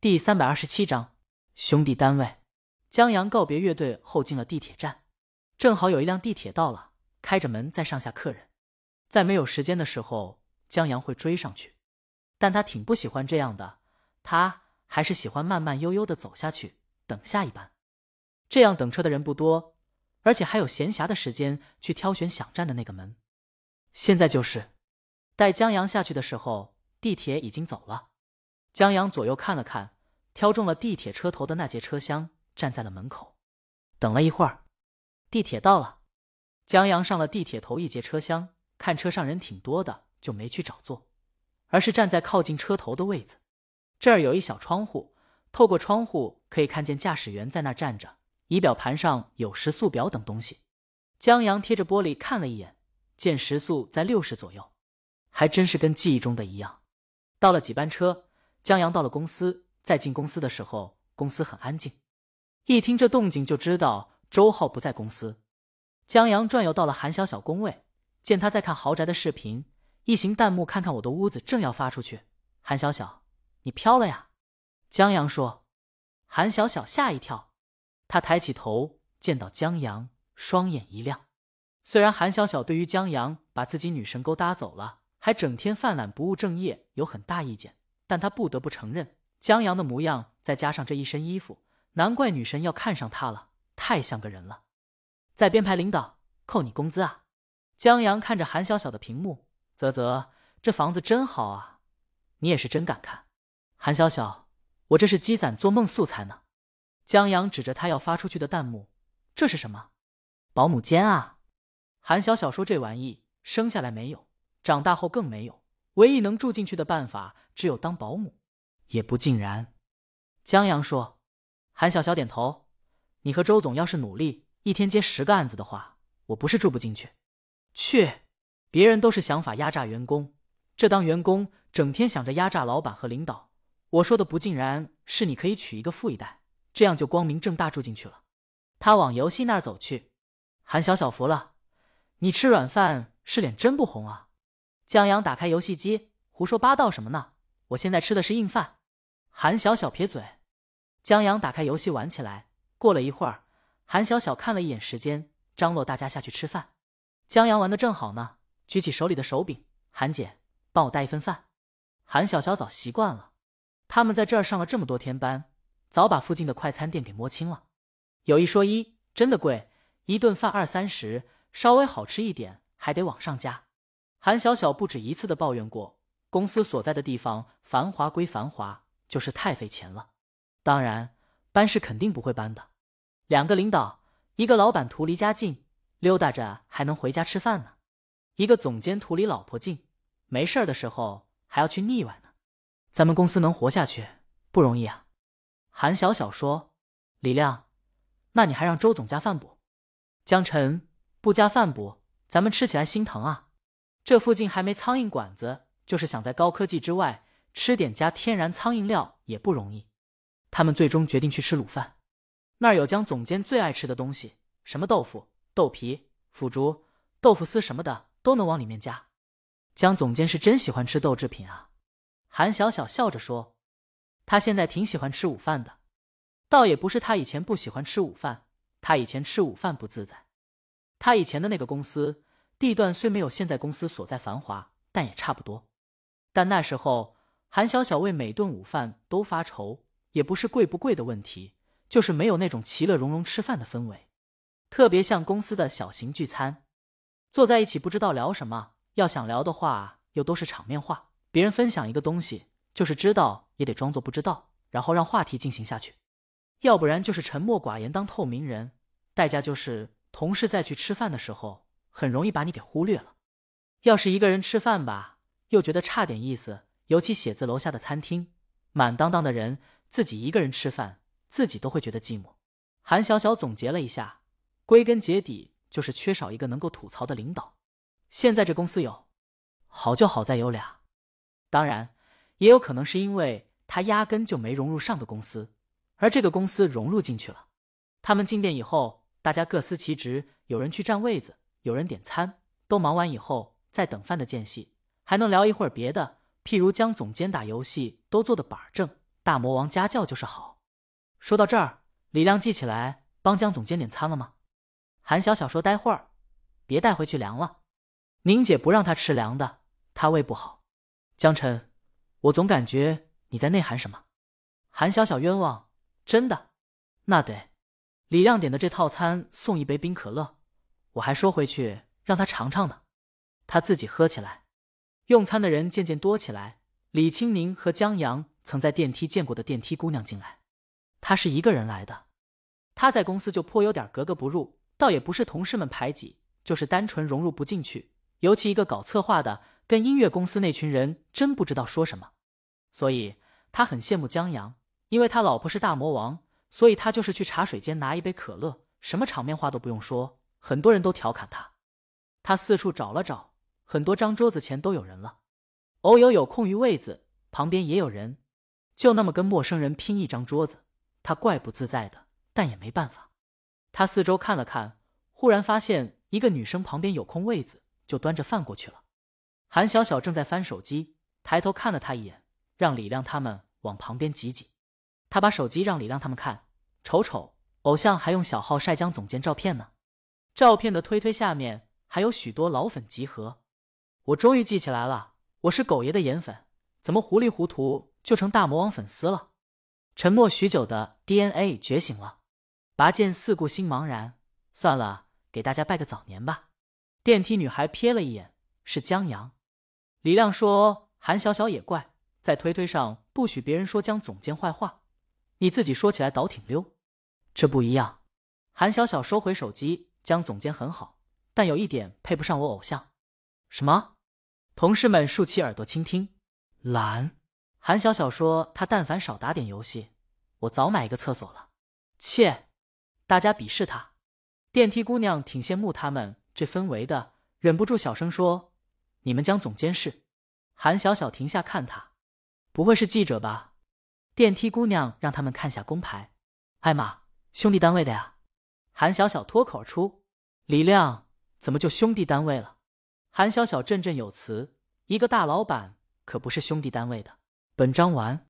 第三百二十七章兄弟单位。江阳告别乐队后进了地铁站，正好有一辆地铁到了，开着门在上下客人。在没有时间的时候，江阳会追上去，但他挺不喜欢这样的，他还是喜欢慢慢悠悠的走下去，等下一班。这样等车的人不多，而且还有闲暇的时间去挑选想站的那个门。现在就是，待江阳下去的时候，地铁已经走了。江阳左右看了看，挑中了地铁车头的那节车厢，站在了门口。等了一会儿，地铁到了。江阳上了地铁头一节车厢，看车上人挺多的，就没去找座，而是站在靠近车头的位子。这儿有一小窗户，透过窗户可以看见驾驶员在那站着，仪表盘上有时速表等东西。江阳贴着玻璃看了一眼，见时速在六十左右，还真是跟记忆中的一样。到了几班车。江阳到了公司，在进公司的时候，公司很安静。一听这动静，就知道周浩不在公司。江阳转悠到了韩小小工位，见他在看豪宅的视频，一行弹幕看看我的屋子，正要发出去。韩小小，你飘了呀？江阳说。韩小小吓一跳，他抬起头，见到江阳，双眼一亮。虽然韩小小对于江阳把自己女神勾搭走了，还整天犯懒不务正业，有很大意见。但他不得不承认，江阳的模样再加上这一身衣服，难怪女神要看上他了，太像个人了。在编排领导扣你工资啊！江阳看着韩小小的屏幕，啧啧，这房子真好啊！你也是真敢看，韩小小，我这是积攒做梦素材呢。江阳指着他要发出去的弹幕，这是什么？保姆间啊！韩小小说这玩意生下来没有，长大后更没有。唯一能住进去的办法，只有当保姆。也不尽然，江阳说。韩小小点头。你和周总要是努力，一天接十个案子的话，我不是住不进去。去，别人都是想法压榨员工，这当员工整天想着压榨老板和领导。我说的不尽然是你可以娶一个富一代，这样就光明正大住进去了。他往游戏那儿走去。韩小小服了，你吃软饭是脸真不红啊。江阳打开游戏机，胡说八道什么呢？我现在吃的是硬饭。韩小小撇嘴。江阳打开游戏玩起来。过了一会儿，韩小小看了一眼时间，张罗大家下去吃饭。江阳玩的正好呢，举起手里的手柄，韩姐，帮我带一份饭。韩小小早习惯了，他们在这儿上了这么多天班，早把附近的快餐店给摸清了。有一说一，真的贵，一顿饭二三十，稍微好吃一点还得往上加。韩小小不止一次的抱怨过，公司所在的地方繁华归繁华，就是太费钱了。当然，搬是肯定不会搬的。两个领导，一个老板图离家近，溜达着还能回家吃饭呢；一个总监图离老婆近，没事儿的时候还要去腻歪呢。咱们公司能活下去不容易啊。韩小小说：“李亮，那你还让周总加饭补？江晨不加饭补，咱们吃起来心疼啊。”这附近还没苍蝇馆子，就是想在高科技之外吃点加天然苍蝇料也不容易。他们最终决定去吃卤饭，那儿有江总监最爱吃的东西，什么豆腐、豆皮、腐竹、豆腐丝什么的都能往里面加。江总监是真喜欢吃豆制品啊。韩小小笑着说：“他现在挺喜欢吃午饭的，倒也不是他以前不喜欢吃午饭，他以前吃午饭不自在。他以前的那个公司。”地段虽没有现在公司所在繁华，但也差不多。但那时候韩小小为每顿午饭都发愁，也不是贵不贵的问题，就是没有那种其乐融融吃饭的氛围。特别像公司的小型聚餐，坐在一起不知道聊什么，要想聊的话又都是场面话。别人分享一个东西，就是知道也得装作不知道，然后让话题进行下去。要不然就是沉默寡言当透明人，代价就是同事再去吃饭的时候。很容易把你给忽略了。要是一个人吃饭吧，又觉得差点意思。尤其写字楼下的餐厅，满当当的人，自己一个人吃饭，自己都会觉得寂寞。韩小小总结了一下，归根结底就是缺少一个能够吐槽的领导。现在这公司有，好就好在有俩。当然，也有可能是因为他压根就没融入上个公司，而这个公司融入进去了。他们进店以后，大家各司其职，有人去占位子。有人点餐，都忙完以后在等饭的间隙，还能聊一会儿别的，譬如江总监打游戏都坐的板正，大魔王家教就是好。说到这儿，李亮记起来帮江总监点餐了吗？韩小小说：“待会儿，别带回去凉了。宁姐不让他吃凉的，他胃不好。”江晨，我总感觉你在内涵什么。韩小小冤枉，真的？那得。李亮点的这套餐送一杯冰可乐，我还说回去让他尝尝呢。他自己喝起来。用餐的人渐渐多起来。李青宁和江阳曾在电梯见过的电梯姑娘进来，她是一个人来的。她在公司就颇有点格格不入，倒也不是同事们排挤，就是单纯融入不进去。尤其一个搞策划的，跟音乐公司那群人真不知道说什么。所以他很羡慕江阳，因为他老婆是大魔王，所以他就是去茶水间拿一杯可乐，什么场面话都不用说，很多人都调侃他。他四处找了找，很多张桌子前都有人了。偶有有空余位子，旁边也有人，就那么跟陌生人拼一张桌子，他怪不自在的，但也没办法。他四周看了看，忽然发现一个女生旁边有空位子，就端着饭过去了。韩小小正在翻手机，抬头看了他一眼，让李亮他们往旁边挤挤。他把手机让李亮他们看，瞅瞅，偶像还用小号晒江总监照片呢。照片的推推下面还有许多老粉集合。我终于记起来了。我是狗爷的颜粉，怎么糊里糊涂就成大魔王粉丝了？沉默许久的 DNA 觉醒了，拔剑四顾心茫然。算了，给大家拜个早年吧。电梯女孩瞥了一眼，是江阳。李亮说：“韩小小也怪，在推推上不许别人说江总监坏话，你自己说起来倒挺溜。这不一样。”韩小小收回手机，江总监很好，但有一点配不上我偶像。什么？同事们竖起耳朵倾听。懒，韩小小说：“他但凡少打点游戏，我早买一个厕所了。”切，大家鄙视他。电梯姑娘挺羡慕他们这氛围的，忍不住小声说：“你们江总监是？”韩小小停下看他，不会是记者吧？电梯姑娘让他们看下工牌。艾玛，兄弟单位的呀。韩小小脱口而出：“李亮，怎么就兄弟单位了？”韩小小振振有词：“一个大老板可不是兄弟单位的。”本章完。